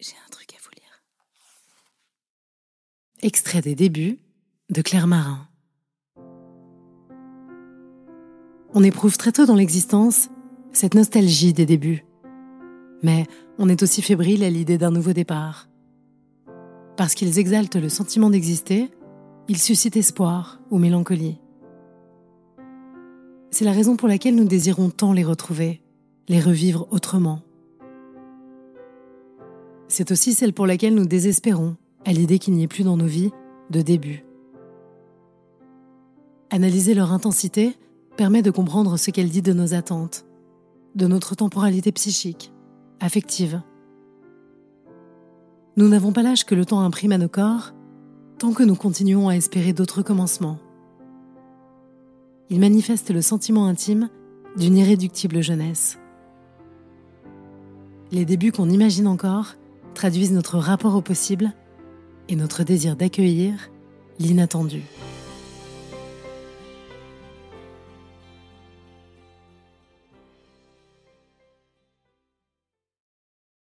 J'ai un truc à vous lire. Extrait des débuts de Claire Marin. On éprouve très tôt dans l'existence cette nostalgie des débuts. Mais on est aussi fébrile à l'idée d'un nouveau départ. Parce qu'ils exaltent le sentiment d'exister, ils suscitent espoir ou mélancolie. C'est la raison pour laquelle nous désirons tant les retrouver, les revivre autrement. C'est aussi celle pour laquelle nous désespérons à l'idée qu'il n'y ait plus dans nos vies de début. Analyser leur intensité permet de comprendre ce qu'elle dit de nos attentes, de notre temporalité psychique, affective. Nous n'avons pas l'âge que le temps imprime à nos corps tant que nous continuons à espérer d'autres commencements. Il manifeste le sentiment intime d'une irréductible jeunesse. Les débuts qu'on imagine encore traduisent notre rapport au possible et notre désir d'accueillir l'inattendu.